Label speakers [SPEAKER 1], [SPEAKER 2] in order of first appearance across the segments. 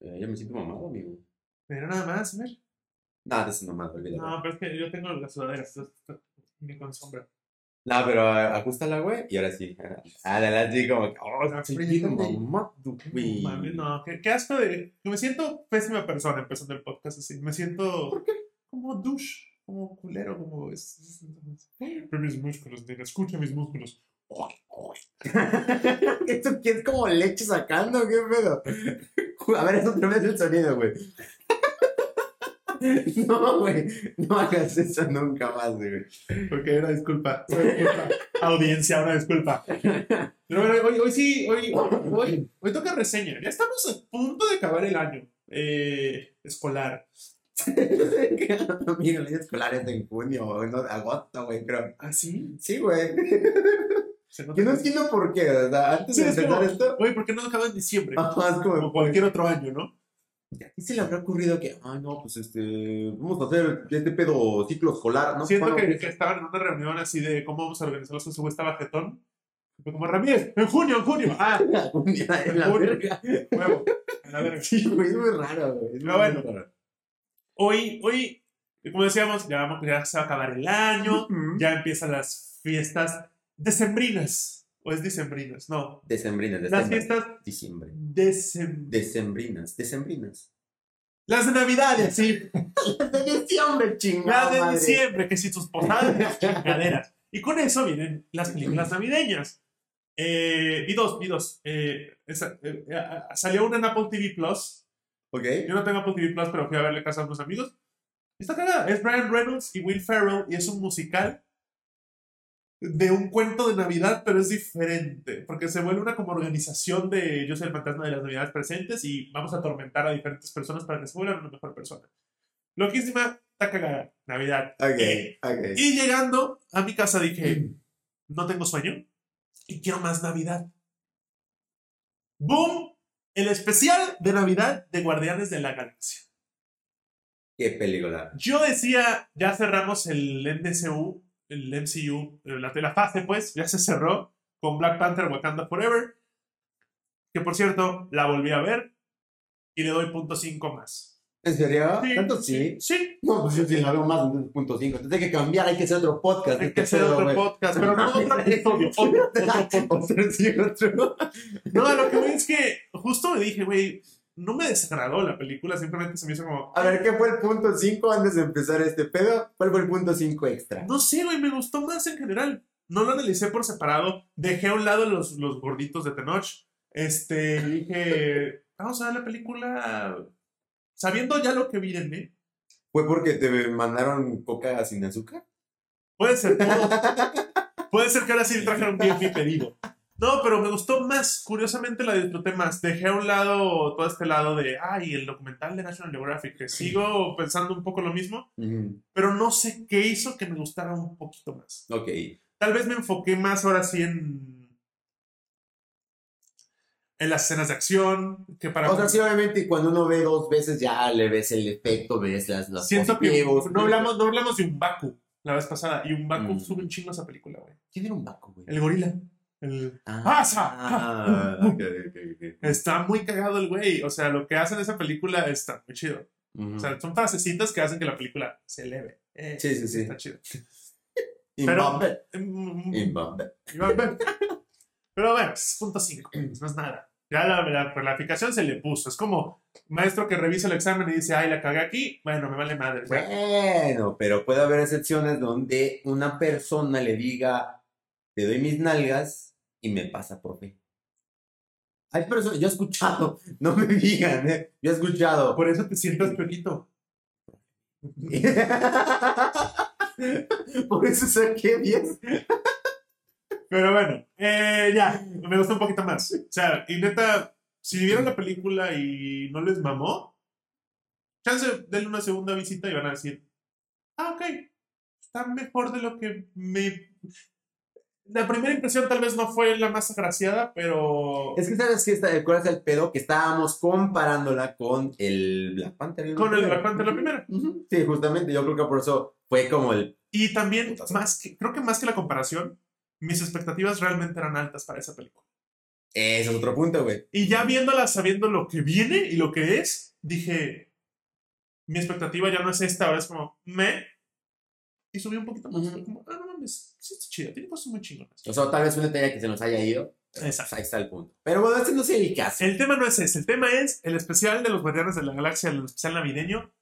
[SPEAKER 1] Eh, yo me siento mamado, amigo.
[SPEAKER 2] Pero nada más, a ver.
[SPEAKER 1] Nada, de eso mamado, olvídalo.
[SPEAKER 2] No, pero es que yo tengo la sudadera, esto- esto- ni con sombra.
[SPEAKER 1] No, pero eh, ajustala, güey, y ahora sí. Ah, la la así como, que, oh,
[SPEAKER 2] Ah, pero también.
[SPEAKER 1] mamado, güey.
[SPEAKER 2] No, mames, no, qué, qué asco de. que Me siento pésima persona empezando el podcast así. Me siento.
[SPEAKER 1] ¿Por qué?
[SPEAKER 2] Como douche, como culero, como. Es, es- es- Ve mis músculos, nena, escucha mis músculos.
[SPEAKER 1] ¿Esto qué es como leche sacando? ¿Qué pedo? A ver, eso otra vez el sonido, güey. No, güey. No hagas eso nunca más, güey.
[SPEAKER 2] Porque era disculpa. una disculpa. Audiencia, una disculpa. Pero bueno, hoy, hoy sí, hoy, hoy, hoy toca reseña. Ya estamos a punto de acabar el año eh, escolar.
[SPEAKER 1] Mira, el día escolar es en junio o en agosto, güey, creo.
[SPEAKER 2] ¿Ah, sí?
[SPEAKER 1] Sí, güey. Que no entiendo por qué. O sea, antes
[SPEAKER 2] Sí,
[SPEAKER 1] de
[SPEAKER 2] es
[SPEAKER 1] empezar
[SPEAKER 2] como,
[SPEAKER 1] esto,
[SPEAKER 2] Oye, ¿por qué no acaba en diciembre?
[SPEAKER 1] más
[SPEAKER 2] Como
[SPEAKER 1] como.
[SPEAKER 2] cualquier otro año, ¿no?
[SPEAKER 1] ¿A ti se le habrá ocurrido que, ay, no, pues este. Vamos a hacer este pedo ciclo escolar, ¿no?
[SPEAKER 2] Siento que, que estaban en una reunión así de cómo vamos a organizar los ese güey estaba jetón. Como Ramírez, en junio, en junio. Ah,
[SPEAKER 1] en la verga.
[SPEAKER 2] huevo. A la verga.
[SPEAKER 1] Sí, güey, es muy raro, güey. es
[SPEAKER 2] Pero bueno.
[SPEAKER 1] raro.
[SPEAKER 2] Hoy, hoy, como decíamos, ya, vamos- ya se va a acabar el año,
[SPEAKER 1] Ujú.
[SPEAKER 2] ya empiezan las fiestas decembrinas. ¿O es dicembrinas? No.
[SPEAKER 1] Decembrinas,
[SPEAKER 2] Las fiestas
[SPEAKER 1] Diciembre.
[SPEAKER 2] decem...
[SPEAKER 1] Decembrinas, decembrinas.
[SPEAKER 2] Las de Navidades, sí.
[SPEAKER 1] De diciembre, chingada.
[SPEAKER 2] Las de
[SPEAKER 1] madre.
[SPEAKER 2] diciembre, que si tus posadas tus chingaderas. Y con eso vienen las películas navideñas. Eh, vi dos, vi dos. Eh, esa- eh, salió una en Apple TV Plus.
[SPEAKER 1] Ok.
[SPEAKER 2] Yo no tengo Apple TV Plus, pero fui a verle a casa a unos amigos. Está cagada. Es Ryan Reynolds y Will Ferrell y es un musical de un cuento de Navidad, pero es diferente. Porque se vuelve una como organización de yo soy el fantasma de las Navidades presentes y vamos a atormentar a diferentes personas para que se vuelvan una mejor persona. Loquísima, está cagada. Navidad. Eh,
[SPEAKER 1] Ok, ok.
[SPEAKER 2] y llegando a mi casa dije, no tengo sueño y quiero más Navidad. ¡Boom! El especial de Navidad de Guardianes de la Galaxia.
[SPEAKER 1] Qué película.
[SPEAKER 2] Yo decía, ya cerramos el MCU, el MCU, eh, la, la fase pues, ya se cerró con Black Panther Wakanda Forever. Que por cierto, la volví a ver y le doy punto 5 más.
[SPEAKER 1] ¿En serio? ¿Tanto sí?
[SPEAKER 2] Sí,
[SPEAKER 1] No, pues yo sí la veo más punto 5. Entonces hay que cambiar, hay que hacer otro podcast.
[SPEAKER 2] hay
[SPEAKER 1] este
[SPEAKER 2] que hacer otro
[SPEAKER 1] güey.
[SPEAKER 2] podcast, pero no otro episodio, otro, otro.
[SPEAKER 1] Otro, sí, otro.
[SPEAKER 2] No, lo que voy es que justo me dije, güey, no me desagradó la película, simplemente se me hizo como.
[SPEAKER 1] A ver, ¿qué fue el punto 5 antes de empezar este pedo? ¿Cuál fue el punto 5 extra?
[SPEAKER 2] No sé, güey, me gustó más en general. No lo analicé por separado. Dejé a un lado los, los gorditos de Tenoch. Este, dije, vamos a ver la película sabiendo ya lo que viene.
[SPEAKER 1] ¿Fue porque te mandaron coca sin azúcar?
[SPEAKER 2] Puede ser todo. Puede ser que ahora sí trajeron bien mi pedido. No, pero me gustó más. Curiosamente la disfruté más. Dejé a un lado todo este lado de, ay, el documental de National Geographic, que sigo pensando un poco lo mismo. Pero no sé qué hizo que me gustara un poquito más.
[SPEAKER 1] Ok.
[SPEAKER 2] Tal vez me enfoqué más ahora sí en en las escenas de acción, que para
[SPEAKER 1] O sea, sí, obviamente, cuando uno ve dos veces ya le ves el efecto, ves las, los
[SPEAKER 2] siento que no hablamos, no hablamos de un Baku la vez pasada y un Baku
[SPEAKER 1] Mm.
[SPEAKER 2] sube un chingo esa película, güey.
[SPEAKER 1] ¿Quién era un vaco, güey?
[SPEAKER 2] El gorila. El-
[SPEAKER 1] Ah,
[SPEAKER 2] ¡Pasa!
[SPEAKER 1] Ah, ok, ok, ok.
[SPEAKER 2] Está muy cagado el güey, o sea, lo que hace en esa película está muy chido.
[SPEAKER 1] Ujú.
[SPEAKER 2] O sea, son frasecitas que hacen que la película se eleve. Eh,
[SPEAKER 1] Sí, sí, sí.
[SPEAKER 2] Está chido.
[SPEAKER 1] Imbambe.
[SPEAKER 2] Mm,
[SPEAKER 1] Imbambe.
[SPEAKER 2] Pero bueno, es punto 5, no es nada. Ya la, la calificación se le puso. Es como maestro que revisa el examen y dice, ay, la cagué aquí. Bueno, me vale madre.
[SPEAKER 1] Bueno, pero puede haber excepciones donde una persona le diga, te doy mis nalgas y me pasa por fe. Hay personas, yo he escuchado, no me digan, ¿eh? yo he escuchado.
[SPEAKER 2] Por eso te sientas pequito.
[SPEAKER 1] Por eso saqué 10.
[SPEAKER 2] Pero bueno, eh, ya, me gustó un poquito más. O sea, y neta, si vieron la película y no les mamó, chance, denle una segunda visita y van a decir, ah, ok, está mejor de lo que me... La primera impresión tal vez no fue la más agraciada, pero...
[SPEAKER 1] Es que sabes que está, ¿cuál es el pedo? Que estábamos comparándola con el Black Panther.
[SPEAKER 2] Con el Black Panther la primera.
[SPEAKER 1] Sí, justamente, yo creo que por eso fue como el...
[SPEAKER 2] Y también,
[SPEAKER 1] Putazo.
[SPEAKER 2] más que, creo que más que la comparación, mis expectativas realmente eran altas para esa película.
[SPEAKER 1] Ese es otro punto, güey.
[SPEAKER 2] Y ya viéndola, sabiendo lo que viene y lo que es, dije, mi expectativa ya no es esta, ahora es como, me. Y subí un poquito más. Como, ah, no mames, sí está chida, tiene cosas muy chingonas.
[SPEAKER 1] O sea, tal vez una tarea que se nos haya ido.
[SPEAKER 2] Exacto.
[SPEAKER 1] Ahí está el punto. Pero bueno, este no es el caso.
[SPEAKER 2] El tema no es ese, el tema es el especial de los Guardianes de la Galaxia, el especial navideño.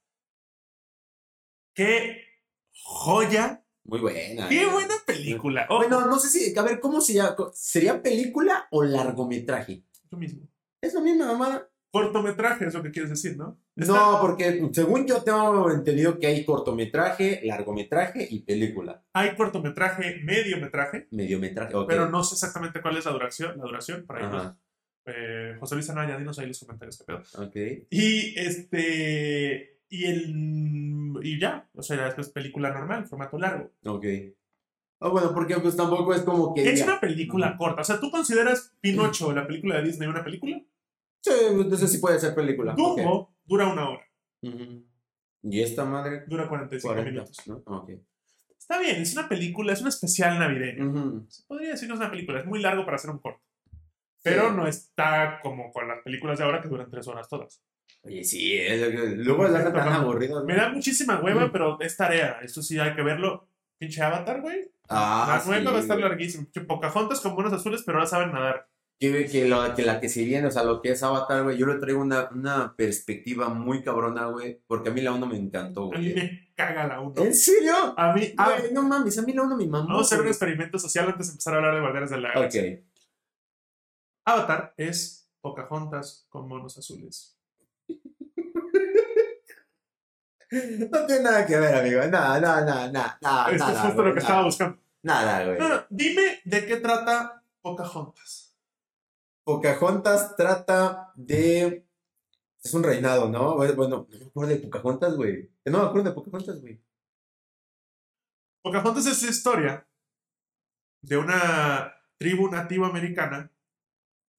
[SPEAKER 2] ¡Qué joya!
[SPEAKER 1] Muy buena.
[SPEAKER 2] ¡Qué
[SPEAKER 1] eh.
[SPEAKER 2] buena película! Oh,
[SPEAKER 1] Bueno, no sé si, a ver, ¿cómo se llama? ¿Sería película o largometraje?
[SPEAKER 2] lo mismo.
[SPEAKER 1] Es la misma mamada.
[SPEAKER 2] Cortometraje es lo que quieres decir, ¿no? Está-
[SPEAKER 1] No, porque según yo tengo entendido que hay cortometraje, largometraje y película.
[SPEAKER 2] Hay cortometraje, mediometraje,
[SPEAKER 1] Mediometraje. ok.
[SPEAKER 2] pero no sé exactamente cuál es la duración. La duración nos- eh, José Luis Anaya, dinos ahí los comentarios, qué pedo.
[SPEAKER 1] Ok.
[SPEAKER 2] Y este. Y el. Y ya. O sea, es película normal, formato largo.
[SPEAKER 1] Ok. Ah, bueno, porque pues tampoco es como que.
[SPEAKER 2] Es una película corta. O sea, ¿tú consideras Pinocho, la película de Disney, una película?
[SPEAKER 1] Sí, entonces sí puede ser película.
[SPEAKER 2] Dumbo
[SPEAKER 1] Ok.
[SPEAKER 2] dura una hora.
[SPEAKER 1] Ujú. Y esta madre.
[SPEAKER 2] Dura 45
[SPEAKER 1] 40,
[SPEAKER 2] minutos.
[SPEAKER 1] ¿no? Ok.
[SPEAKER 2] Está bien, es una película, es un especial navideño.
[SPEAKER 1] Ujú.
[SPEAKER 2] Se podría decir que es una película, es muy largo para hacer un corto. Pero
[SPEAKER 1] Sí.
[SPEAKER 2] no está como con las películas de ahora que duran tres horas todas.
[SPEAKER 1] Oye, sí, es lo que- luego hacen tan aburridas.
[SPEAKER 2] Me da muchísima hueva, pero es tarea. Eso sí hay que verlo. Pinche Avatar, güey.
[SPEAKER 1] Ah,
[SPEAKER 2] la nueva
[SPEAKER 1] sí,
[SPEAKER 2] va a estar. Pinche Pocahontas con buenos azules, pero ahora saben nadar.
[SPEAKER 1] Que, que, lo- que la que se viene, o sea, lo que es Avatar, güey, yo le traigo una, una perspectiva muy cabrona, güey, porque a mí la 1 me encantó,
[SPEAKER 2] A mí
[SPEAKER 1] güey.
[SPEAKER 2] me caga la uno.
[SPEAKER 1] ¿En serio?
[SPEAKER 2] A mí, ah,
[SPEAKER 1] Güey, no mames, a mí la 1 me mamó.
[SPEAKER 2] vamos a hacer un
[SPEAKER 1] güey.
[SPEAKER 2] experimento social antes de empezar a hablar de Guardianes de la Galaxia.
[SPEAKER 1] Ok.
[SPEAKER 2] Avatar es Pocahontas con monos azules.
[SPEAKER 1] No tiene nada que ver, amigo. Nada, nada, nada, nada.
[SPEAKER 2] Esto es justo
[SPEAKER 1] güey,
[SPEAKER 2] lo que estaba buscando.
[SPEAKER 1] Nada, güey.
[SPEAKER 2] No, no, dime de qué trata Pocahontas.
[SPEAKER 1] Pocahontas trata de. Es un reinado, ¿no? Bueno, no me acuerdo de Pocahontas, güey. No me acuerdo de Pocahontas, güey.
[SPEAKER 2] Pocahontas es historia de una tribu nativa americana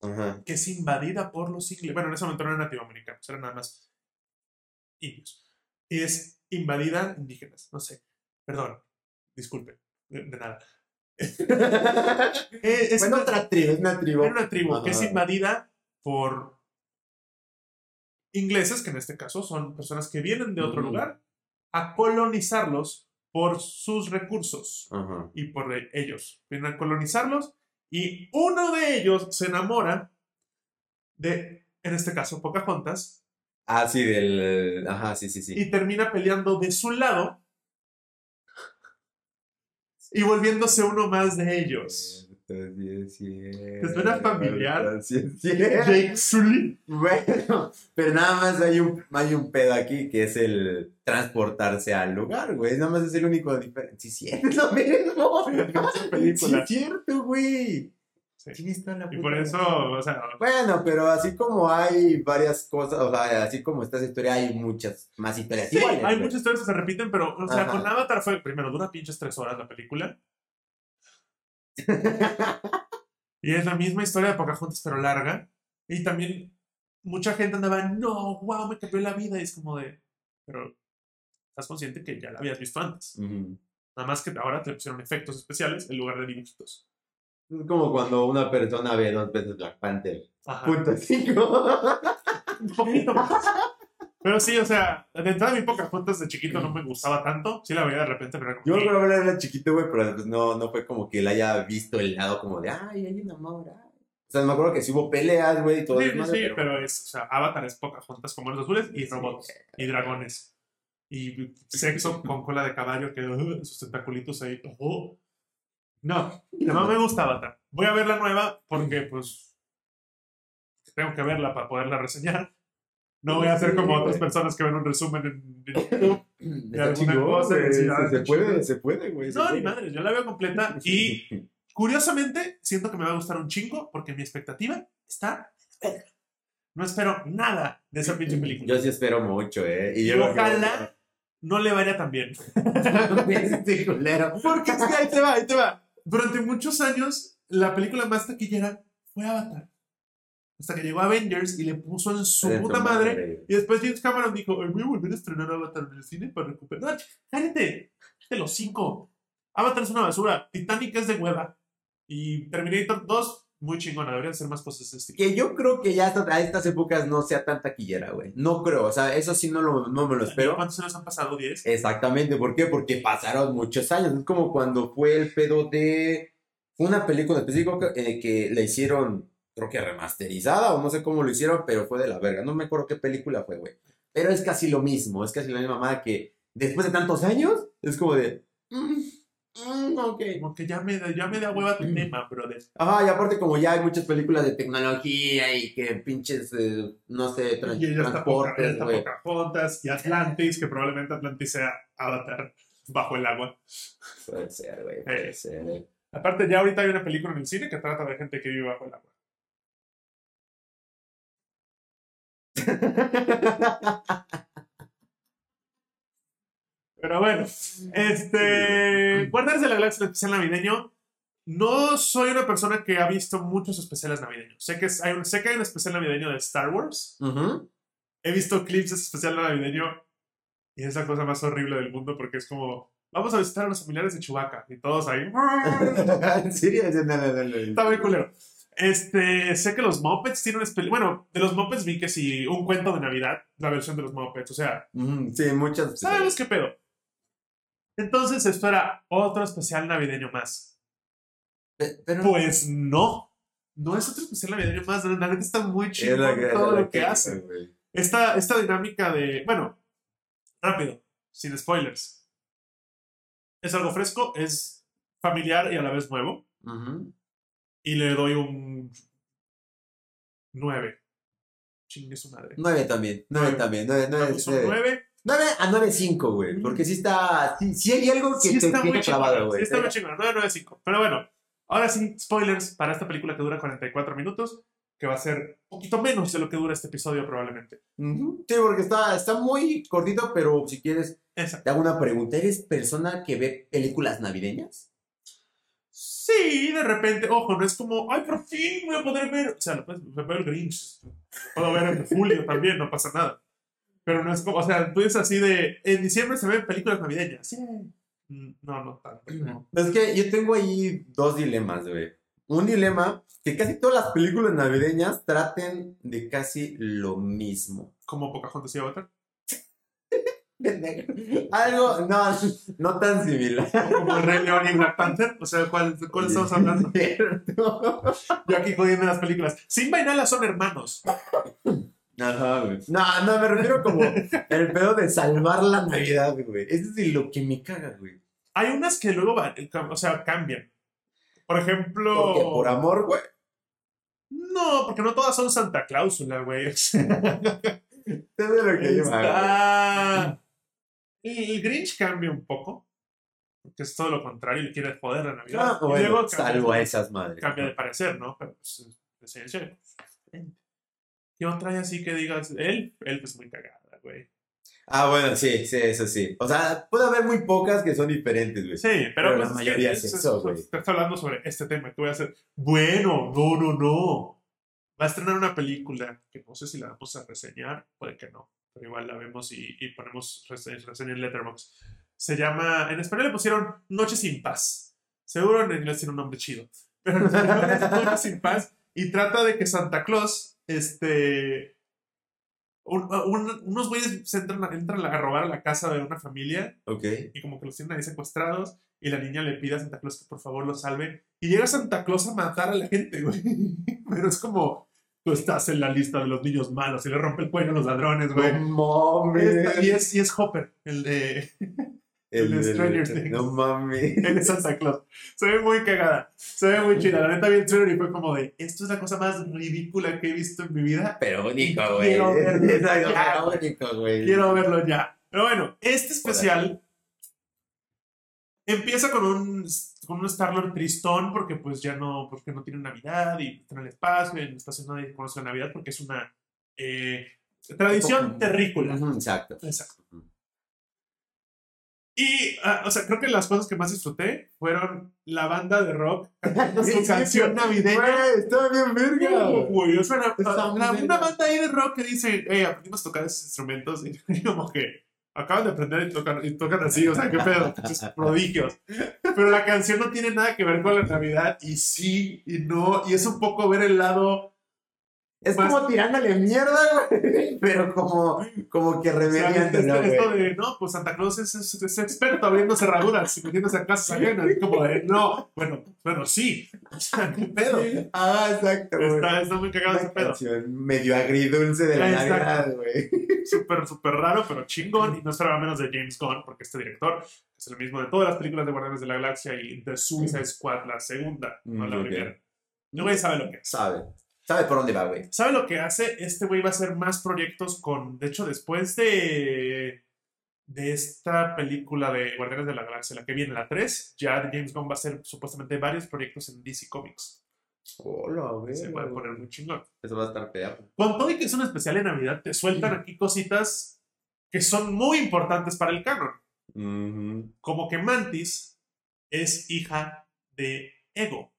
[SPEAKER 1] Ajá.
[SPEAKER 2] que es invadida por los ingleses. Bueno, en ese momento no eran nativoamericanos, eran nada más indios. Y es invadida indígenas, no sé. Perdón, disculpe, de, de nada. Eh, es
[SPEAKER 1] bueno,
[SPEAKER 2] una,
[SPEAKER 1] otra tribu, es una tribu.
[SPEAKER 2] era una tribu que es invadida por ingleses, que en este caso son personas que vienen de otro lugar, a colonizarlos por sus recursos y por e- ellos. Vienen a colonizarlos y uno de ellos se enamora de, en este caso, Pocahontas,
[SPEAKER 1] Ah, sí, del. Ajá, sí, sí, sí.
[SPEAKER 2] y termina peleando de su lado y volviéndose uno más de ellos.
[SPEAKER 1] ¿Te
[SPEAKER 2] suena familiar?
[SPEAKER 1] Sí, es cierto.
[SPEAKER 2] Jake Sully.
[SPEAKER 1] Bueno, pero nada más hay un, hay un pedo aquí que es el transportarse al lugar, güey. Nada más es el único diferente. Sí, sí, es lo mismo.
[SPEAKER 2] Película.
[SPEAKER 1] Sí, es cierto, güey.
[SPEAKER 2] Sí.
[SPEAKER 1] Tienes toda la
[SPEAKER 2] Y
[SPEAKER 1] puta
[SPEAKER 2] por eso, o sea,
[SPEAKER 1] Bueno, pero así como hay varias cosas, o sea, así como esta historia, hay muchas más historias
[SPEAKER 2] sí,
[SPEAKER 1] iguales.
[SPEAKER 2] hay
[SPEAKER 1] güey.
[SPEAKER 2] muchas historias que se repiten, pero, o sea,
[SPEAKER 1] Ajá.
[SPEAKER 2] con Avatar fue, primero, dura pinches tres horas la película. Y es la misma historia de Pocahontas, pero larga. Y también mucha gente andaba, no, wow, me cambió la vida. Y es como de, pero estás consciente que ya la habías visto antes.
[SPEAKER 1] Ujú.
[SPEAKER 2] Nada más que ahora te pusieron efectos especiales en lugar de dibujitos.
[SPEAKER 1] Es como cuando una persona ve dos veces Black Panther.
[SPEAKER 2] Ajá.
[SPEAKER 1] Punto cinco.
[SPEAKER 2] Más. Pero sí, o sea, de entrada mi Pocahontas de chiquito no me gustaba tanto. Sí la veía de repente, pero era
[SPEAKER 1] Yo
[SPEAKER 2] como,
[SPEAKER 1] me acuerdo que era chiquito, güey, pero pues no, no fue como que él haya visto el lado como de, ay, hay un amor. ay". O sea, me acuerdo que sí hubo peleas, güey, y todo
[SPEAKER 2] Sí, sí,
[SPEAKER 1] desmadre,
[SPEAKER 2] sí, pero es, o sea, Avatar es Pocahontas con manos azules y robots y dragones. Y sexo con cola de caballo que uh, sus tentaculitos ahí. uh. No, no me gusta Avatar. Voy a ver la nueva porque, pues, tengo que verla para poderla reseñar. No voy a hacer como otras personas que ven un resumen en, YouTube.
[SPEAKER 1] Está
[SPEAKER 2] alguna cosa,
[SPEAKER 1] se, puede, se puede, güey.
[SPEAKER 2] No, ni madre, yo la veo completa y curiosamente siento que me va a gustar un chingo porque mi expectativa está. No espero nada de esa pinche película.
[SPEAKER 1] Yo sí espero mucho, ¿eh?
[SPEAKER 2] Y
[SPEAKER 1] yo
[SPEAKER 2] ojalá no le vaya tan bien.
[SPEAKER 1] este culero.
[SPEAKER 2] Porque es que ahí te va, ahí te va. Durante muchos años, la película más taquillera fue Avatar. Hasta que llegó Avengers y le puso en su puta
[SPEAKER 1] tu
[SPEAKER 2] madre. Y después James Cameron dijo, "Ay, voy a volver a estrenar Avatar en el cine para recuperar. Cállate, de los cinco. Avatar es una basura. Titanic es de hueva. Y Terminator 2 muy chingona. Deberían ser más cosas de este
[SPEAKER 1] Que yo creo que ya hasta a estas épocas no sea tan taquillera, güey. No creo, o sea, eso sí no, lo, no me lo espero.
[SPEAKER 2] ¿Cuántos años han pasado? ¿10?
[SPEAKER 1] Exactamente, ¿por qué? Porque pasaron muchos años. Es como cuando fue el pedo de. Una película específica eh, que le hicieron, creo que remasterizada, o no sé cómo lo hicieron, pero fue de la verga. No me acuerdo qué película fue, güey. Pero es casi lo mismo, es casi la misma mamada que después de tantos años, es como de. mm, mm, ok.
[SPEAKER 2] Como que ya me, da- ya me da hueva tu
[SPEAKER 1] Mm.
[SPEAKER 2] tema, brother.
[SPEAKER 1] Ajá, y aparte como ya hay muchas películas de tecnología y que pinches, eh, no sé, tran-
[SPEAKER 2] Y ya está, Poca- ya
[SPEAKER 1] transportes,
[SPEAKER 2] está
[SPEAKER 1] güey.
[SPEAKER 2] Pocahontas y Atlantis, que probablemente Atlantis sea Avatar bajo el agua.
[SPEAKER 1] Puede ser, güey, puede
[SPEAKER 2] Eh.
[SPEAKER 1] ser. eh.
[SPEAKER 2] Aparte, ya ahorita hay una película en el cine que trata de gente que vive bajo el agua. Pero bueno, este. Guardianes de la Galaxia el especial navideño. No soy una persona que ha visto muchos especiales navideños. Sé que, es- hay un, sé que hay un especial navideño de Star Wars.
[SPEAKER 1] Ujú.
[SPEAKER 2] He visto clips de ese especial navideño y es la cosa más horrible del mundo porque es como. Vamos a visitar a los familiares de Chewbacca y todos ahí.
[SPEAKER 1] ¿En serio? No, no, no, no.
[SPEAKER 2] Está muy culero. Este, sé que los Muppets tienen un. Bueno, de los Muppets vi que sí, un cuento de Navidad, la versión de los Muppets. O sea,
[SPEAKER 1] Ujú, Sí, muchas.
[SPEAKER 2] sabemos qué pedo. Entonces se espera otro especial navideño más.
[SPEAKER 1] Pe- Pero,
[SPEAKER 2] Pues no. No es otro especial navideño más. La neta está muy chido
[SPEAKER 1] la que-
[SPEAKER 2] todo
[SPEAKER 1] la
[SPEAKER 2] lo que hace. Esta, esta dinámica de. Bueno, rápido, sin spoilers. Es algo fresco, es familiar y a la vez nuevo.
[SPEAKER 1] Ujú.
[SPEAKER 2] Y le doy un 9. Chingue su madre.
[SPEAKER 1] Nueve también. Nueve
[SPEAKER 2] Nueve.
[SPEAKER 1] también. Nueve, nueve,
[SPEAKER 2] Vamos, un
[SPEAKER 1] nueve.
[SPEAKER 2] 9.
[SPEAKER 1] Nueve a nueve cinco, güey.
[SPEAKER 2] Mm.
[SPEAKER 1] Porque sí está. Sí, sí hay algo que
[SPEAKER 2] Sí
[SPEAKER 1] te clavado, güey.
[SPEAKER 2] Sí está muy chingón. 995. Pero bueno, ahora sí, spoilers para esta película que dura 44 minutos. Que va a ser un poquito menos de lo que dura este episodio, probablemente.
[SPEAKER 1] Sí, porque está, está muy cortito, pero si quieres,
[SPEAKER 2] Exacto.
[SPEAKER 1] te hago una pregunta. ¿Eres persona que ve películas navideñas?
[SPEAKER 2] Sí, de repente, ojo, no es como, ay, por fin voy a poder ver. O sea, lo puedes ver el Grinch. Puedo ver en julio también, no pasa nada. Pero no es como, o sea, tú dices así de, en diciembre se ven películas navideñas. Sí. Mm, No, no tanto. no.
[SPEAKER 1] Es que yo tengo ahí dos dilemas, güey. Un dilema que casi todas las películas navideñas traten de casi lo mismo.
[SPEAKER 2] Como Pocahontas y Avatar.
[SPEAKER 1] Algo, no, no tan similar.
[SPEAKER 2] Como el Rey León y Black Panther. O sea, ¿cuál, cuál estamos hablando? Yo aquí jodiendo las películas. Simba y Nala son hermanos.
[SPEAKER 1] Ajá, güey. No, no, me refiero como el pedo de salvar la Navidad, güey. Eso es de lo que me caga, güey.
[SPEAKER 2] Hay unas que luego van, o sea, cambian. Por ejemplo.
[SPEAKER 1] Porque por amor, güey.
[SPEAKER 2] No, porque no todas son Santa Cláusula, güey.
[SPEAKER 1] Es de lo que.
[SPEAKER 2] Está... El Grinch cambia un poco. Porque es todo lo contrario y quiere joder la Navidad.
[SPEAKER 1] Ah,
[SPEAKER 2] y
[SPEAKER 1] bueno,
[SPEAKER 2] luego cambia,
[SPEAKER 1] salvo a esas madres.
[SPEAKER 2] cambia de parecer, ¿no? Pero pues, es esencial. ¿Qué otra así que digas? Él, él es muy cagada, güey.
[SPEAKER 1] Ah, bueno, sí, sí, eso sí. O sea, puede haber muy pocas que son diferentes, güey.
[SPEAKER 2] Sí, pero,
[SPEAKER 1] Pero
[SPEAKER 2] pues
[SPEAKER 1] la
[SPEAKER 2] es
[SPEAKER 1] mayoría es eso, güey.
[SPEAKER 2] Te estoy hablando sobre este tema que voy a hacer. Bueno, no, no, no. Va a estrenar una película que no sé si la vamos a reseñar, puede que no, pero igual la vemos y, y ponemos rese- reseña en Letterboxd. Se llama, en español le pusieron Noche sin Paz. Seguro en inglés tiene un nombre chido. Pero en español es Noche sin Paz y trata de que Santa Claus, este. un- un- unos güeyes entran, a- entran a robar a la casa de una familia
[SPEAKER 1] Ok.
[SPEAKER 2] y como que los tienen ahí secuestrados y la niña le pide a Santa Claus que por favor los salve y llega Santa Claus a matar a la gente, güey. Pero es como tú estás en la lista de los niños malos y le rompe el cuello a los ladrones, güey.
[SPEAKER 1] No mames.
[SPEAKER 2] Y, es, y es Hopper, el de, el Stranger Things.
[SPEAKER 1] No mames.
[SPEAKER 2] el Santa Claus. Se ve muy cagada, se ve muy chida. La neta vi el trailer y fue como de, esto es la cosa más ridícula que he visto en mi vida.
[SPEAKER 1] Pero único, güey.
[SPEAKER 2] Quiero verlo ya,
[SPEAKER 1] pero
[SPEAKER 2] güey.
[SPEAKER 1] único, güey.
[SPEAKER 2] Quiero verlo ya. Pero bueno, este especial empieza con un, con un Star-Lord tristón porque pues ya no, porque no tiene Navidad y está en el espacio, y en el espacio nadie conoce la Navidad porque es una eh, tradición terrícola.
[SPEAKER 1] Exacto.
[SPEAKER 2] Exacto. Y, ah, o sea, creo que las cosas que más disfruté fueron la banda de rock su canción navideña.
[SPEAKER 1] Güey, está bien verga.
[SPEAKER 2] Uh, güey, o sea, una, la-
[SPEAKER 1] verga.
[SPEAKER 2] una banda ahí de rock que dice, hey, aprendimos a tocar esos instrumentos y como que, acaban de aprender y tocan, y tocan así, o sea, qué pedo, prodigios. Pero la canción no tiene nada que ver con la Navidad y sí y no, y es un poco ver el lado
[SPEAKER 1] Es
[SPEAKER 2] Más-
[SPEAKER 1] como tirándole mierda, güey. Pero como, como que remediando, ¿no,
[SPEAKER 2] esto de, no, pues Santa Claus es, es- es experto abriendo cerraduras y metiéndose a casas ajenas. Y como de, no, bueno, bueno, sí. O sea, qué pedo.
[SPEAKER 1] Ah, exacto.
[SPEAKER 2] Está, está muy cagado ese pedo.
[SPEAKER 1] medio agridulce de la
[SPEAKER 2] Exacto.
[SPEAKER 1] Navidad, güey.
[SPEAKER 2] Súper, súper raro, pero chingón. Y no esperaba menos de James Gunn, porque este director es el mismo de todas las películas de Guardianes de la Galaxia y The Suicide Squad, la segunda, no la
[SPEAKER 1] Mm, ok.
[SPEAKER 2] primera. El güey sabe lo que es.
[SPEAKER 1] Sabe. Sabe por dónde va, güey.
[SPEAKER 2] ¿Sabe lo que hace? Este güey va a hacer más proyectos con. De hecho, después de. De esta película de Guardianes de la Galaxia, la que viene, la 3, ya James Gunn va a hacer supuestamente varios proyectos en DC Comics.
[SPEAKER 1] Hola, güey.
[SPEAKER 2] Se puede poner muy chingón.
[SPEAKER 1] Eso va a estar fea.
[SPEAKER 2] Con todo que es un especial de Navidad, te sueltan aquí cositas que son muy importantes para el canon. Como que Mantis es hija de Ego.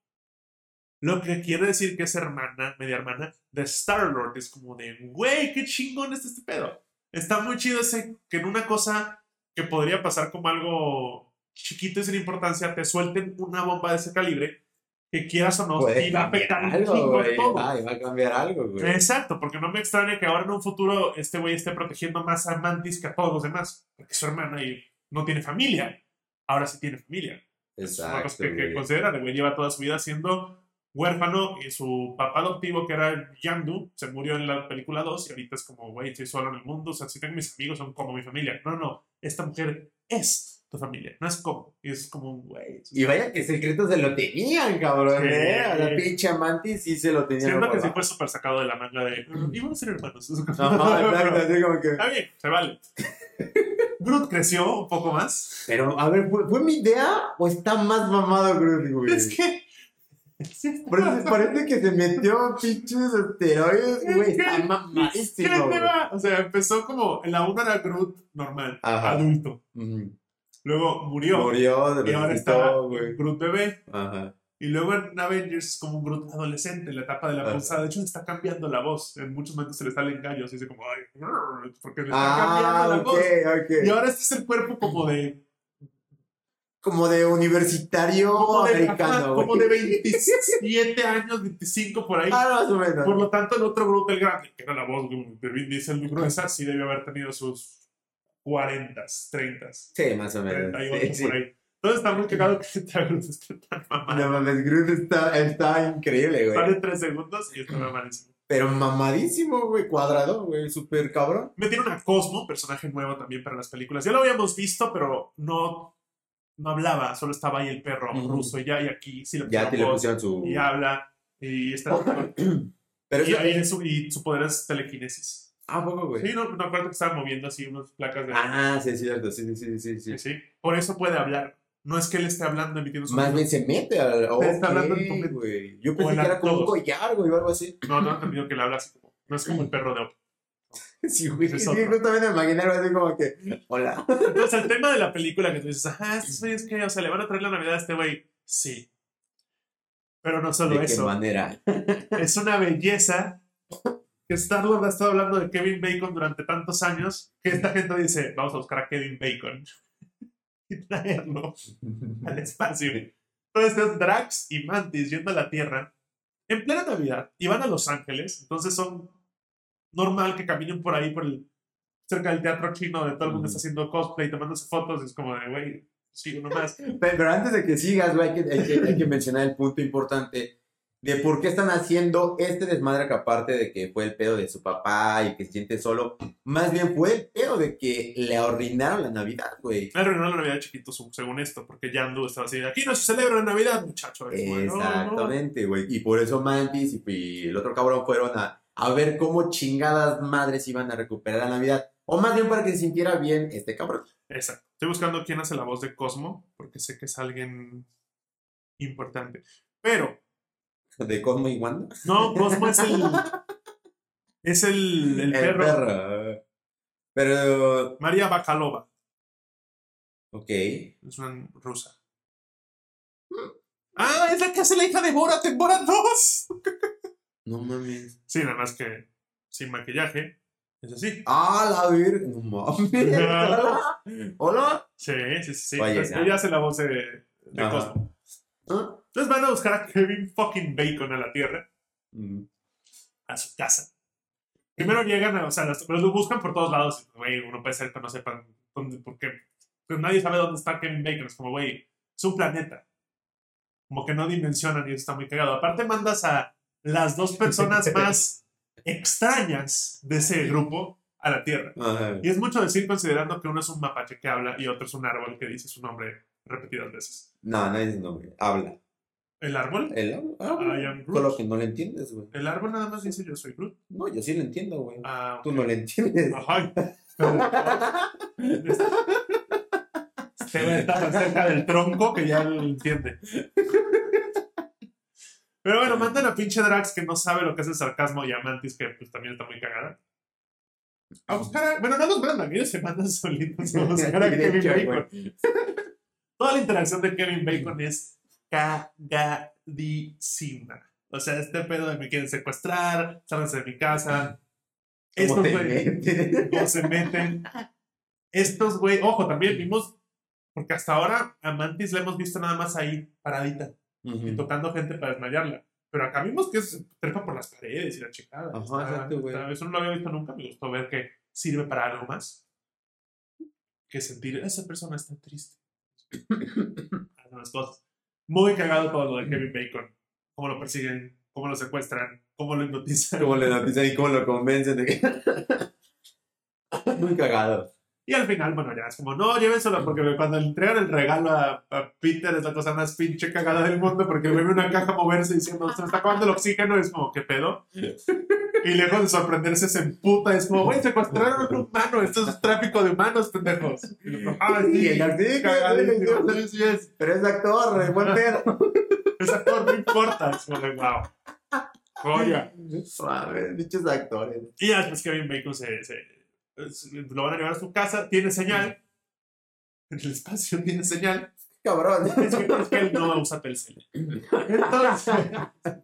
[SPEAKER 2] Lo que quiere decir que es hermana, media hermana, de Star-Lord. Es como de, güey, qué chingón está este pedo. Está muy chido ese, que en una cosa que podría pasar como algo chiquito y sin importancia, te suelten una bomba de ese calibre, que quieras o no, y va a afectar un chingo
[SPEAKER 1] güey.
[SPEAKER 2] todo.
[SPEAKER 1] Va a cambiar algo, güey.
[SPEAKER 2] Exacto, porque no me extraña que ahora en un futuro este güey esté protegiendo más a Mantis que a todos los demás, porque es su hermana y no tiene familia. Ahora sí tiene familia. Es una cosa
[SPEAKER 1] Exacto,
[SPEAKER 2] que, que considera, el güey lleva toda su vida siendo huérfano y su papá adoptivo, que era Yandu, se murió en la película 2 y ahorita es como, güey, estoy solo en el mundo, o sea, si tengo mis amigos son como mi familia. No, no, esta mujer es tu familia, no es como, y es como un güey.
[SPEAKER 1] Y vaya que secretos se lo tenían, cabrón.
[SPEAKER 2] Sí.
[SPEAKER 1] ¿eh? A la pinche Mantis sí se lo tenían.
[SPEAKER 2] Siento que sí fue súper sacado de la manga de, "Mm, iban a ser hermanos.
[SPEAKER 1] Ajá, exacto, así como que.
[SPEAKER 2] Está bien, se vale. Groot creció un poco más.
[SPEAKER 1] Pero, a ver, ¿fue, fue mi idea o está más mamado Groot, güey?
[SPEAKER 2] Es que. Sí
[SPEAKER 1] Parece, parece que se metió pinches esteroides, güey. Está
[SPEAKER 2] ¿Qué
[SPEAKER 1] mamadísimo?
[SPEAKER 2] O sea, empezó como. En la 1 era Groot normal,
[SPEAKER 1] Ajá.
[SPEAKER 2] adulto.
[SPEAKER 1] Ujú.
[SPEAKER 2] Luego murió.
[SPEAKER 1] Murió,
[SPEAKER 2] y ahora está. Groot bebé.
[SPEAKER 1] Ajá.
[SPEAKER 2] Y luego en Avengers es como un Groot adolescente en la etapa de la
[SPEAKER 1] Ajá.
[SPEAKER 2] pulsada. De hecho, está cambiando la voz. En muchos momentos se le salen gallos y dice como, ay, grrr", porque le está
[SPEAKER 1] Ah,
[SPEAKER 2] cambiando la voz. Y
[SPEAKER 1] ok.
[SPEAKER 2] ahora este es el cuerpo como de.
[SPEAKER 1] Como de universitario
[SPEAKER 2] Como de, ajá,
[SPEAKER 1] americano,
[SPEAKER 2] como
[SPEAKER 1] güey.
[SPEAKER 2] de 27 años, 25 por ahí.
[SPEAKER 1] Ah, más o menos.
[SPEAKER 2] Por lo tanto, el otro Groot, el grande, que era la voz de Vin Diesel muy gruesa, sí debió haber tenido sus 40, 30,
[SPEAKER 1] Sí, más o menos.
[SPEAKER 2] 38
[SPEAKER 1] Sí, sí.
[SPEAKER 2] por ahí. Entonces está muy cagado que esta Groot esté tan mamada.
[SPEAKER 1] No mames, Groot está, está increíble, güey.
[SPEAKER 2] Sale 3 segundos y está mamadísimo.
[SPEAKER 1] Pero mamadísimo, güey. Cuadrado, güey. Súper cabrón.
[SPEAKER 2] Metieron a Cosmo, personaje nuevo también para las películas. Ya lo habíamos visto, pero no, no hablaba, solo estaba ahí el perro ruso y ya, y aquí sí le
[SPEAKER 1] Ya pusieron su.
[SPEAKER 2] y habla, y está...
[SPEAKER 1] Pero
[SPEAKER 2] y,
[SPEAKER 1] eso-
[SPEAKER 2] ahí su, y su poder es telequinesis.
[SPEAKER 1] Ah, poco, güey.
[SPEAKER 2] Sí, no, me acuerdo que estaba moviendo así unas placas de...
[SPEAKER 1] Ah, sí, es cierto. Sí, sí, sí, sí. sí.
[SPEAKER 2] Por eso puede hablar. No es que él esté hablando emitiendo su
[SPEAKER 1] Más bien se mete al.
[SPEAKER 2] Está hablando en
[SPEAKER 1] güey. Yo pensé
[SPEAKER 2] en
[SPEAKER 1] que era como un collar, güey, o algo así.
[SPEAKER 2] No, no he entendido que le habla así como. No es como el perro de Op.
[SPEAKER 1] Sí, güey. Sí, justamente me imaginé así como que. Hola.
[SPEAKER 2] Entonces, el tema de la película que tú dices, ajá, estos güeyes que, o sea, le van a traer la Navidad a este güey. Sí. Pero no solo
[SPEAKER 1] ¿De
[SPEAKER 2] eso.
[SPEAKER 1] manera?
[SPEAKER 2] Es una belleza que Star-Lord ha estado hablando de Kevin Bacon durante tantos años que esta gente dice, vamos a buscar a Kevin Bacon y traerlo al espacio. Entonces, es Drax y Mantis yendo a la Tierra en plena Navidad y van a Los Ángeles. Entonces, son normal que caminen por ahí, por el, cerca del teatro chino, donde todo el mundo está haciendo cosplay, tomándose fotos. Es como de, güey, sí, uno más.
[SPEAKER 1] Pe- Pero antes de que sigas, güey, hay que, hay, que, hay que mencionar el punto importante de por qué están haciendo este desmadre que aparte de que fue el pedo de su papá y que se siente solo, más bien fue el pedo de que le arruinaron la Navidad, güey.
[SPEAKER 2] Me arruinó la Navidad chiquito, según esto, porque Yandu estaba así, aquí no se celebra la Navidad, muchacho. Es como, no, no.
[SPEAKER 1] Exactamente, güey. Y por eso Mantis y, y el otro cabrón fueron a, a ver cómo chingadas madres iban a recuperar la Navidad. O más bien para que se sintiera bien este cabrón.
[SPEAKER 2] Exacto. Estoy buscando quién hace la voz de Cosmo, porque sé que es alguien importante. Pero,
[SPEAKER 1] De Cosmo y Wanda.
[SPEAKER 2] no, Cosmo es el. Es el, el perro.
[SPEAKER 1] perro. Pero,
[SPEAKER 2] María Bakalova.
[SPEAKER 1] ok.
[SPEAKER 2] Es una rusa. Ah, es la que hace la hija de Borat en Borat 2.
[SPEAKER 1] No mames.
[SPEAKER 2] Sí, nada más que sin maquillaje. Es así.
[SPEAKER 1] Ah, la virga. No mames. Hola. Hola.
[SPEAKER 2] Sí, sí, sí. sí.
[SPEAKER 1] Oye,
[SPEAKER 2] Entonces,
[SPEAKER 1] ya.
[SPEAKER 2] ella hace la voz de, de
[SPEAKER 1] Ajá.
[SPEAKER 2] Cosmo.
[SPEAKER 1] Ah.
[SPEAKER 2] Entonces van a buscar a Kevin fucking Bacon a la Tierra,
[SPEAKER 1] Mm.
[SPEAKER 2] a su casa. Primero llegan, a, o sea, los, los buscan por todos lados. Güey, uno puede ser que no sepan dónde, porque pues nadie sabe dónde está Kevin Bacon. Es como, güey, es un planeta. Como que no dimensionan y eso está muy cagado. Aparte mandas a las dos personas más extrañas de ese grupo a la Tierra.
[SPEAKER 1] Ajá.
[SPEAKER 2] Y es mucho decir considerando que uno es un mapache que habla y otro es un árbol que dice su nombre repetidas veces.
[SPEAKER 1] No, no el nombre. Habla.
[SPEAKER 2] ¿El árbol?
[SPEAKER 1] El habla.
[SPEAKER 2] I am Groot.
[SPEAKER 1] Solo que no le entiendes, güey.
[SPEAKER 2] El árbol nada más dice yo soy Groot.
[SPEAKER 1] No, yo sí lo entiendo, güey.
[SPEAKER 2] Ah,
[SPEAKER 1] Tú
[SPEAKER 2] ok.
[SPEAKER 1] no le entiendes.
[SPEAKER 2] Ajá. Güey está tan cerca del tronco que ya lo entiende. Pero bueno, mandan a pinche Drax que no sabe lo que es el sarcasmo y a Mantis que pues también está muy cagada. A buscar a... Bueno, no los mandan, ellos se mandan solitos a buscar a Kevin Bacon. Toda la interacción de Kevin Bacon es cagadísima. O sea, este pedo de me quieren secuestrar, sálganse de mi casa.
[SPEAKER 1] ¿Cómo
[SPEAKER 2] Estos
[SPEAKER 1] te
[SPEAKER 2] güey
[SPEAKER 1] metes?
[SPEAKER 2] no se meten. Estos güey, ojo, también vimos, porque hasta ahora a Mantis la hemos visto nada más ahí paradita y
[SPEAKER 1] Ujú.
[SPEAKER 2] tocando gente para desmayarla. Pero acá vimos que es, trepa por las paredes y la checada.
[SPEAKER 1] Ajá, exacto, güey.
[SPEAKER 2] eso no lo había visto nunca. Me gustó ver que sirve para algo más que sentir esa persona está triste. Algunas cosas. Muy cagado todo lo de Kevin Bacon. Cómo lo persiguen, cómo lo secuestran, cómo lo hipnotizan.
[SPEAKER 1] ¿Cómo le notician y cómo lo convencen de que... Muy cagado.
[SPEAKER 2] Y al final, bueno, ya es como, no, llévenselo, porque cuando le entregan el regalo a, a Peter es la cosa más pinche cagada del mundo, porque ve una caja moverse diciendo, se me está acabando el oxígeno, y es como, ¿qué pedo? Y lejos de sorprenderse, se emputa, es como, güey, secuestraron a un humano, esto es tráfico de humanos, pendejos. Y luego, ah, sí,
[SPEAKER 1] el Pero es actor, buen pedo.
[SPEAKER 2] es actor, no importa, es como, wow. Joya.
[SPEAKER 1] Suave, dichos actores.
[SPEAKER 2] Y ya después Kevin Bacon se, se- lo van a llevar a su casa, tiene señal, en el espacio tiene señal,
[SPEAKER 1] Cabrón.
[SPEAKER 2] es que, es que él no usa Telcel. Entonces,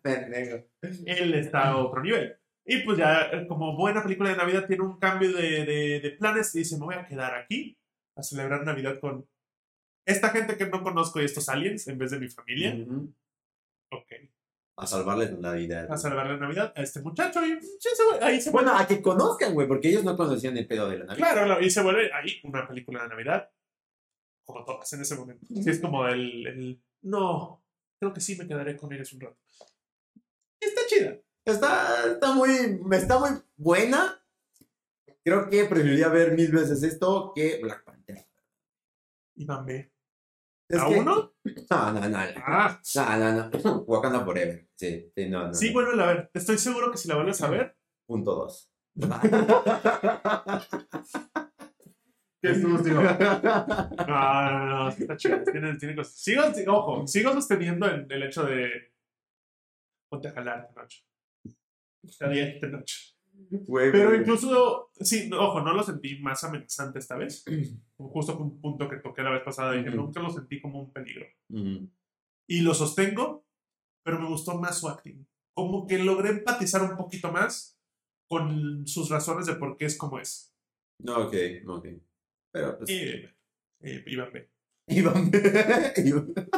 [SPEAKER 2] él está a otro nivel. Y pues ya, eh, como buena película de Navidad, tiene un cambio de, de, de planes y dice, me voy a quedar aquí a celebrar Navidad con esta gente que no conozco y estos aliens en vez de mi familia.
[SPEAKER 1] Ujú.
[SPEAKER 2] Ok.
[SPEAKER 1] A salvarles la vida.
[SPEAKER 2] A celebrar la Navidad a este muchacho y sí, se vuelve- ahí se vuelve.
[SPEAKER 1] Bueno, a que conozcan, güey, porque ellos no conocían el pedo de la Navidad.
[SPEAKER 2] Claro, claro, y se vuelve ahí una película de Navidad, como todas en ese momento. Sí, es como el, el, no, creo que sí me quedaré con ellos un rato. Está chida.
[SPEAKER 1] Está, está muy, está muy buena. Creo que preferiría ver mil veces esto que Black Panther.
[SPEAKER 2] Iván B. ¿A
[SPEAKER 1] que-
[SPEAKER 2] uno?
[SPEAKER 1] No, no, no.
[SPEAKER 2] Ah,
[SPEAKER 1] No, no, no. Wakanda Forever. Sí, sí, no, no.
[SPEAKER 2] sí,
[SPEAKER 1] no.
[SPEAKER 2] vuelve a ver. Estoy seguro que si la vuelves a ver,
[SPEAKER 1] Punto dos.
[SPEAKER 2] que estuvo, digo, no, no, no, está chido. Tiene, tiene cosas. Sigo, ojo, sigo sosteniendo el, el hecho de ponte a jalar esta noche. Está bien esta noche.
[SPEAKER 1] Güey,
[SPEAKER 2] Pero
[SPEAKER 1] güey.
[SPEAKER 2] incluso, sí, no, ojo, no lo sentí más amenazante esta vez. Justo fue un punto que toqué la vez pasada, dije,
[SPEAKER 1] Ujú.
[SPEAKER 2] nunca lo sentí como un peligro.
[SPEAKER 1] Ujú.
[SPEAKER 2] Y lo sostengo, pero me gustó más su acting. Como que logré empatizar un poquito más con sus razones de por qué es como es.
[SPEAKER 1] No, ok, ok. Pero pues.
[SPEAKER 2] Eh, eh, Iván B.
[SPEAKER 1] Iván.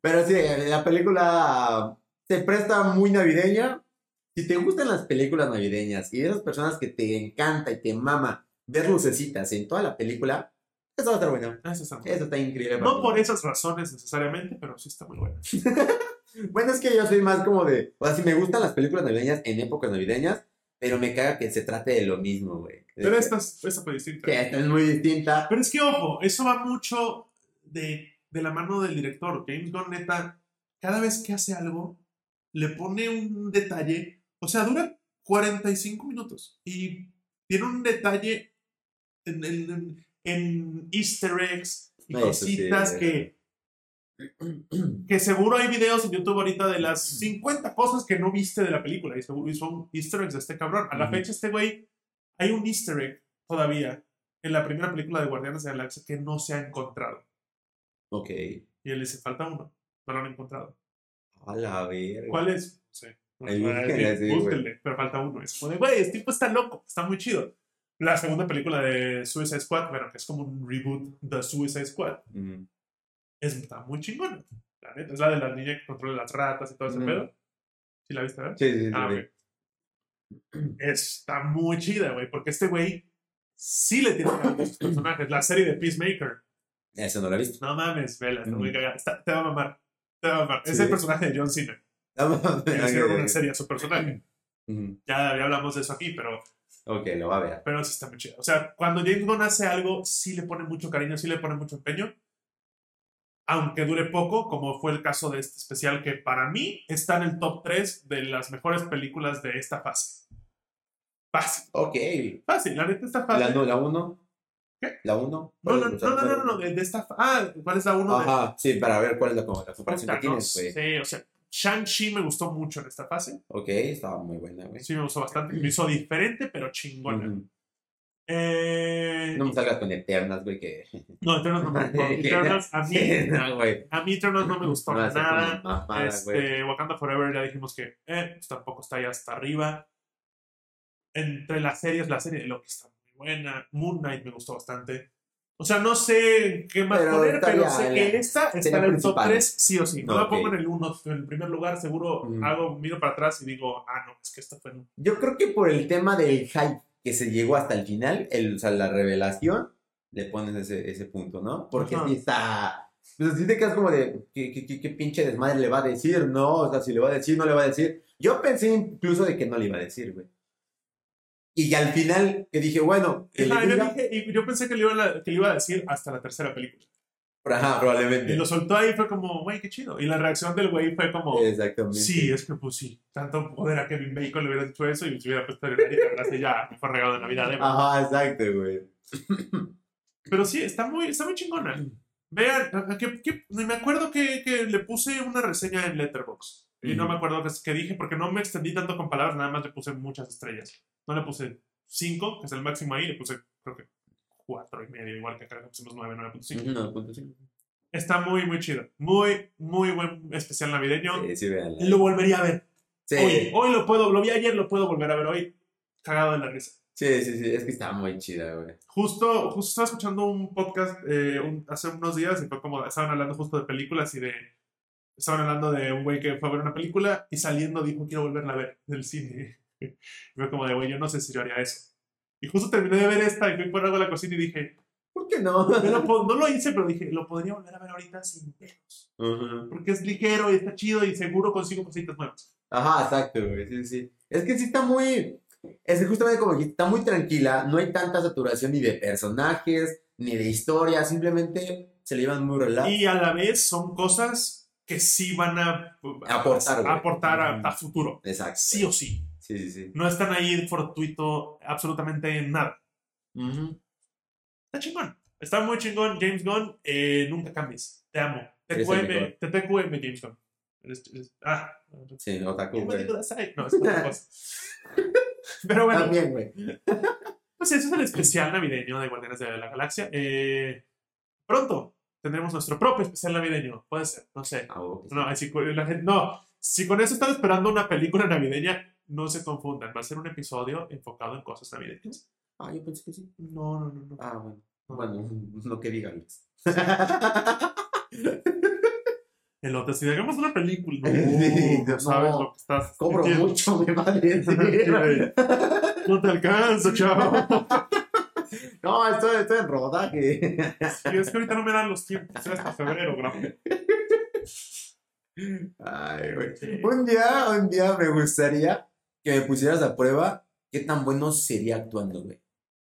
[SPEAKER 1] Pero sí, la película se presta muy navideña. Si te gustan las películas navideñas y esas personas que te encanta y te mama ver lucecitas en toda la película, eso va a estar bueno.
[SPEAKER 2] Ah, Eso está
[SPEAKER 1] Eso está increíble.
[SPEAKER 2] No por esas razones necesariamente, pero sí está muy bueno.
[SPEAKER 1] Bueno, es que yo soy más como de. O sea, si me gustan las películas navideñas en épocas navideñas, pero me caga que se trate de lo mismo, güey.
[SPEAKER 2] Pero esta, es- esta fue distinta.
[SPEAKER 1] que esta es muy distinta.
[SPEAKER 2] Pero es que, ojo, eso va mucho de, de la mano del director. James Gunn, neta, cada vez que hace algo, le pone un detalle. O sea, dura 45 minutos y tiene un detalle en, en- easter eggs y cositas
[SPEAKER 1] sí.
[SPEAKER 2] que, que seguro hay videos en YouTube ahorita de las 50 cosas que no viste de la película y seguro son easter eggs de este cabrón. A la fecha, este güey, hay un easter egg todavía en la primera película de Guardianes de la Galaxia que no se ha encontrado.
[SPEAKER 1] Ok.
[SPEAKER 2] Y él dice, falta uno, no lo han encontrado.
[SPEAKER 1] A la verga.
[SPEAKER 2] ¿Cuál es? Sí.
[SPEAKER 1] Ahí búsquenle,
[SPEAKER 2] sí, pero falta uno. Es como de, güey, este tipo está loco, está muy chido. La segunda película de Suicide Squad, bueno, que es como un reboot de Suicide Squad, es, está muy chingona. La neta, es la de la niña que controla las ratas y todo ese pedo. ¿Sí la viste, verdad?
[SPEAKER 1] Sí, sí, sí.
[SPEAKER 2] Ah,
[SPEAKER 1] sí.
[SPEAKER 2] ok. Está muy chida, güey, porque este güey sí le tiene a sus personajes. La serie de Peacemaker,
[SPEAKER 1] Eso no lo he visto.
[SPEAKER 2] no mames, vela, está muy cagada. Está- te va a mamar. Te va a mamar. Es
[SPEAKER 1] Sí.
[SPEAKER 2] el personaje de John Cena. Hicieron una serie a su personaje.
[SPEAKER 1] Ujú.
[SPEAKER 2] Ya, ya hablamos de eso aquí, pero,
[SPEAKER 1] Ok, lo va a ver.
[SPEAKER 2] pero sí está muy chido. O sea, cuando James Gunn hace algo, sí le pone mucho cariño, sí le pone mucho empeño. Aunque dure poco, como fue el caso de este especial, que para mí está en el top 3 de las mejores películas de esta fase. Fácil.
[SPEAKER 1] Ok.
[SPEAKER 2] Fácil, la neta está
[SPEAKER 1] La,
[SPEAKER 2] fácil.
[SPEAKER 1] no, la 1.
[SPEAKER 2] ¿Qué?
[SPEAKER 1] La 1.
[SPEAKER 2] No, no, no, no, no, de, esta. Ah, ¿cuál es la uno de.?
[SPEAKER 1] Ajá, sí, para ver cuál es la, la comparación que tienes, güey.
[SPEAKER 2] sé, o sea, Shang-Chi me gustó mucho en esta fase.
[SPEAKER 1] Ok, estaba muy buena, güey.
[SPEAKER 2] Sí, me gustó bastante. Me hizo diferente, pero chingona. Eh,
[SPEAKER 1] No me salgas con Eternas, güey, que...
[SPEAKER 2] no, Eternals no me gustó. Eternals, a mí,
[SPEAKER 1] no, güey.
[SPEAKER 2] a mí Eternals no me gustó
[SPEAKER 1] No,
[SPEAKER 2] nada.
[SPEAKER 1] mamada.
[SPEAKER 2] Este, Wakanda Forever ya dijimos que eh, pues tampoco está ahí hasta arriba. Entre las series, la serie de Loki está muy buena. Moon Knight me gustó bastante. O sea, no sé qué más
[SPEAKER 1] Pero
[SPEAKER 2] poner, pero sé que esta está en el top
[SPEAKER 1] principal.
[SPEAKER 2] 3, sí o sí. No la pongo en el 1, en el primer lugar, seguro
[SPEAKER 1] Mm.
[SPEAKER 2] hago, miro para atrás y digo, ah, no, es que esta fue.
[SPEAKER 1] Yo creo que por el tema del hype que se llegó hasta el final, el, o sea, la revelación, le pones ese, ese punto, ¿no? Porque
[SPEAKER 2] Ajá.
[SPEAKER 1] si está... Pues si te quedas como de, ¿qué, qué, qué- qué pinche desmadre le va a decir? No, o sea, si le va a decir, no le va a decir. Yo pensé incluso de que no le iba a decir, güey. Y al final, que dije, bueno,
[SPEAKER 2] Ajá, yo, dije- y yo pensé que le, iba a, que le iba a decir hasta la tercera película.
[SPEAKER 1] Ajá, probablemente.
[SPEAKER 2] Y lo soltó ahí y fue como, güey, qué chido. Y la reacción del güey fue como,
[SPEAKER 1] Exactamente.
[SPEAKER 2] Sí, es que pues sí. Tanto poder a Kevin Bacon le hubiera dicho eso y se hubiera puesto en el y ya me fue regalo de Navidad. ¿eh?
[SPEAKER 1] Ajá, exacto, güey.
[SPEAKER 2] Pero sí, está muy, está muy chingona. Vean, que, que- me acuerdo que, que le puse una reseña en Letterboxd. Y no me acuerdo qué dije porque no me extendí tanto con palabras, nada más le puse muchas estrellas. No le puse 5, que es el máximo ahí, le puse creo que 4 y medio, igual que acá le pusimos 9, 9.5.
[SPEAKER 1] No, punto cinco.
[SPEAKER 2] Está muy, muy chido. Muy, muy buen especial navideño.
[SPEAKER 1] Sí, sí, véanla.
[SPEAKER 2] Lo volvería a ver.
[SPEAKER 1] Sí.
[SPEAKER 2] Hoy, hoy lo puedo, lo vi ayer, lo puedo volver a ver hoy. Cagado de la risa.
[SPEAKER 1] sí, sí, sí, es que está muy chida, güey.
[SPEAKER 2] Justo, justo estaba escuchando un podcast eh, un- hace unos días y fue como, estaban hablando justo de películas y de, estaban hablando de un güey que fue a ver una película y saliendo dijo, quiero volverla a ver del cine. Y fue como de, güey, yo no sé si yo haría eso. Y justo terminé de ver esta y fui por algo a la cocina y dije,
[SPEAKER 1] ¿Por qué no?
[SPEAKER 2] "Me lo no lo hice, pero dije, lo podría volver a ver ahorita sin pelos.
[SPEAKER 1] Ujú.
[SPEAKER 2] Porque es ligero y está chido y seguro consigo cositas nuevas.
[SPEAKER 1] Ajá, exacto, güey. Sí, sí. Es que sí está muy. Es que justamente como dijiste, está muy tranquila. No hay tanta saturación ni de personajes, ni de historia. Simplemente se le llevan muy relax.
[SPEAKER 2] Y a la vez son cosas que sí van a,
[SPEAKER 1] Aportar, güey.
[SPEAKER 2] aportar a, a futuro.
[SPEAKER 1] Exacto.
[SPEAKER 2] Sí o sí.
[SPEAKER 1] Sí, sí, sí.
[SPEAKER 2] No están ahí fortuito absolutamente nada.
[SPEAKER 1] Ujú.
[SPEAKER 2] Está chingón. Está muy chingón. James Gunn, eh, nunca cambies. Te amo. TQM,
[SPEAKER 1] mejor.
[SPEAKER 2] TQM, James Gunn. Eres- eres- ah.
[SPEAKER 1] Sí, otaku.
[SPEAKER 2] No, es otra cosa. Pero bueno,
[SPEAKER 1] También, güey.
[SPEAKER 2] pues eso es el especial navideño de Guardianes de la Galaxia. Eh, pronto tendremos nuestro propio especial navideño. Puede ser, no sé.
[SPEAKER 1] Ah, ok.
[SPEAKER 2] No, la gente- no, si con eso están esperando una película navideña, no se confundan. Va a ser un episodio enfocado en cosas navideñas.
[SPEAKER 1] Ah, yo pensé que sí.
[SPEAKER 2] No, no, no. no.
[SPEAKER 1] Ah, bueno.
[SPEAKER 2] No.
[SPEAKER 1] Bueno, lo que.
[SPEAKER 2] El otro, si hagamos una película, no,
[SPEAKER 1] Sí,
[SPEAKER 2] no sabes lo que estás
[SPEAKER 1] Cobro
[SPEAKER 2] metiendo.
[SPEAKER 1] mucho, me vale.
[SPEAKER 2] No te alcanzo, chavo.
[SPEAKER 1] no, estoy, estoy en rodaje.
[SPEAKER 2] Y es que ahorita no me dan los tiempos, hasta febrero, grabo.
[SPEAKER 1] Ay, güey.
[SPEAKER 2] Sí.
[SPEAKER 1] Un día, un día me gustaría que me pusieras a prueba qué tan bueno sería actuando, güey.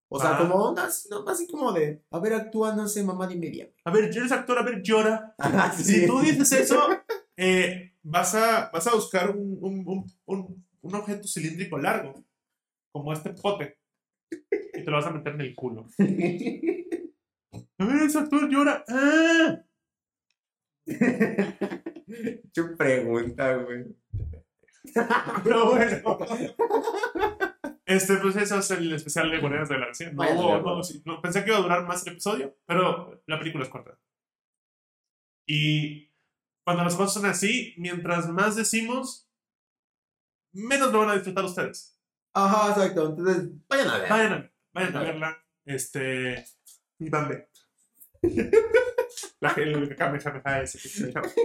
[SPEAKER 1] O sea,
[SPEAKER 2] Ah.
[SPEAKER 1] como una, no, así como de, a ver, actúa, no sé, mamá de media.
[SPEAKER 2] A ver, eres actor, a ver, llora.
[SPEAKER 1] Ah,
[SPEAKER 2] Si tú dices eso, eh, vas, a, vas a buscar un, un, un, un, objeto cilíndrico largo, como este pote, y te lo vas a meter en el culo. A ver, ese actor llora. ¡Ah!
[SPEAKER 1] Qué pregunta, güey.
[SPEAKER 2] Pero bueno. Este, pues eso es el especial de Guardianes de la Galaxia. No,
[SPEAKER 1] Vaya,
[SPEAKER 2] no, sí, no, pensé que iba a durar más el episodio, pero la película es corta. Y cuando las cosas son así, mientras más decimos, menos lo van a disfrutar ustedes.
[SPEAKER 1] Ajá, exacto. Entonces, vayan a ver.
[SPEAKER 2] Vayan a, vayan a verla. Este. Y Bambe. La el Kamehameha ese que se llama.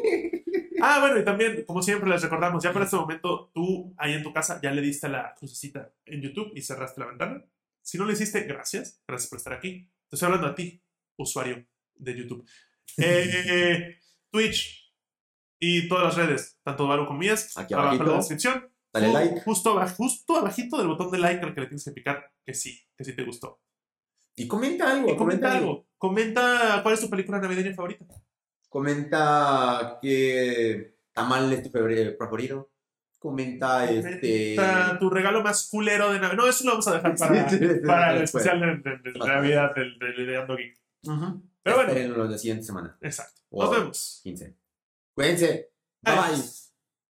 [SPEAKER 2] Ah, bueno, y también, como siempre les recordamos, ya para este momento, tú ahí en tu casa ya le diste la crucecita en YouTube y cerraste la ventana. Si no lo hiciste, gracias. Gracias por estar aquí. Te estoy hablando a ti, usuario de YouTube. Eh, Twitch y todas las redes, tanto Baru como mías,
[SPEAKER 1] Aquí
[SPEAKER 2] abajo en la descripción.
[SPEAKER 1] Dale like.
[SPEAKER 2] Justo, aba- justo abajito del botón de like al que le tienes que picar que sí, que sí te gustó.
[SPEAKER 1] Y comenta algo.
[SPEAKER 2] Y comenta algo. Comenta cuál es tu película navideña favorita.
[SPEAKER 1] Comenta qué tamal es tu febre- preferido. Comenta este.
[SPEAKER 2] Comenta tu regalo más culero de Navidad. No, eso lo vamos a dejar para,
[SPEAKER 1] Sí, sí, sí,
[SPEAKER 2] para el especial de, de- de Navidad del, del Ideando Geek. Pero bueno.
[SPEAKER 1] Espérenlo la siguiente semana.
[SPEAKER 2] Exacto.
[SPEAKER 1] Wow.
[SPEAKER 2] Nos vemos.
[SPEAKER 1] 15. Cuídense. Bye bye.